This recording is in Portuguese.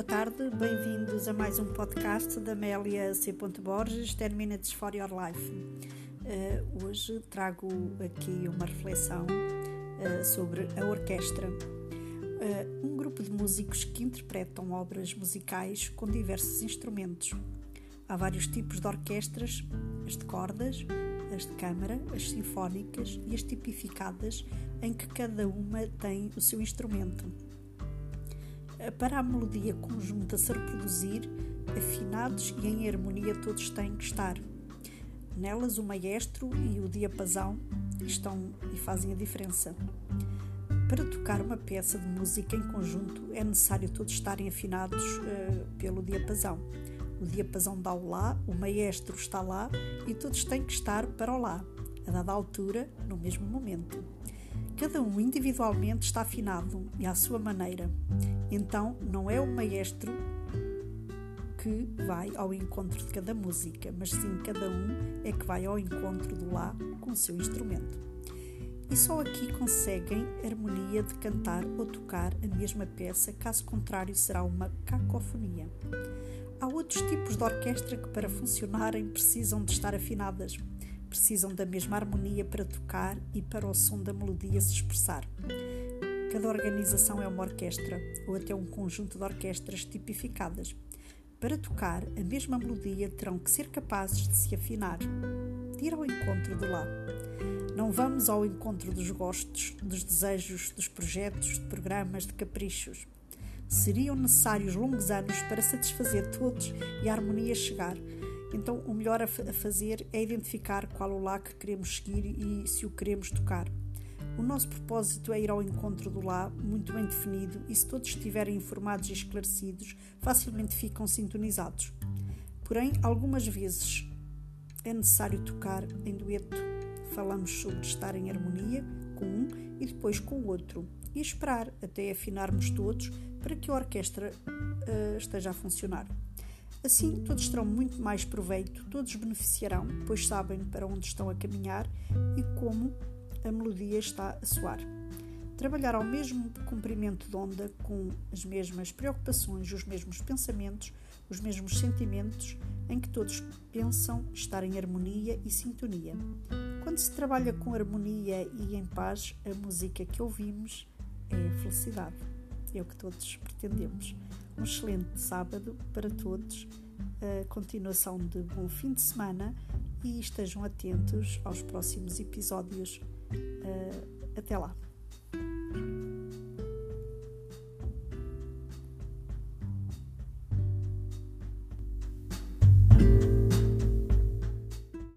boa tarde, bem-vindos a mais um podcast da Amélia C. Borges, 10 Minutes for Your Life. Uh, hoje trago aqui uma reflexão uh, sobre a orquestra, uh, um grupo de músicos que interpretam obras musicais com diversos instrumentos. Há vários tipos de orquestras, as de cordas, as de câmara, as sinfónicas e as tipificadas, em que cada uma tem o seu instrumento para a melodia conjunta se reproduzir, afinados e em harmonia todos têm que estar. Nelas o maestro e o diapasão estão e fazem a diferença. Para tocar uma peça de música em conjunto é necessário todos estarem afinados uh, pelo diapasão. O diapasão dá o Lá, o maestro está lá e todos têm que estar para o Lá, a dada altura, no mesmo momento. Cada um individualmente está afinado e à sua maneira. Então, não é o maestro que vai ao encontro de cada música, mas sim cada um é que vai ao encontro do lá com o seu instrumento. E só aqui conseguem harmonia de cantar ou tocar a mesma peça, caso contrário, será uma cacofonia. Há outros tipos de orquestra que, para funcionarem, precisam de estar afinadas precisam da mesma harmonia para tocar e para o som da melodia se expressar. Cada organização é uma orquestra ou até um conjunto de orquestras tipificadas. Para tocar a mesma melodia, terão que ser capazes de se afinar, de ir ao encontro do lá. Não vamos ao encontro dos gostos, dos desejos, dos projetos, de programas, de caprichos. Seriam necessários longos anos para satisfazer todos e a harmonia chegar então, o melhor a, fazer é identificar qual o lá que queremos seguir e se o queremos tocar. O nosso propósito é ir ao encontro do lá, muito bem definido, e se todos estiverem informados e esclarecidos, facilmente ficam sintonizados. Porém, algumas vezes é necessário tocar em dueto. Falamos sobre estar em harmonia com um e depois com o outro, e esperar até afinarmos todos para que a orquestra uh, esteja a funcionar. Assim, todos terão muito mais proveito, todos beneficiarão, pois sabem para onde estão a caminhar e como a melodia está a soar. Trabalhar ao mesmo comprimento de onda, com as mesmas preocupações, os mesmos pensamentos, os mesmos sentimentos, em que todos pensam estar em harmonia e sintonia. Quando se trabalha com harmonia e em paz, a música que ouvimos é felicidade. É o que todos pretendemos. Um excelente sábado para todos, a continuação de bom fim de semana e estejam atentos aos próximos episódios. Até lá!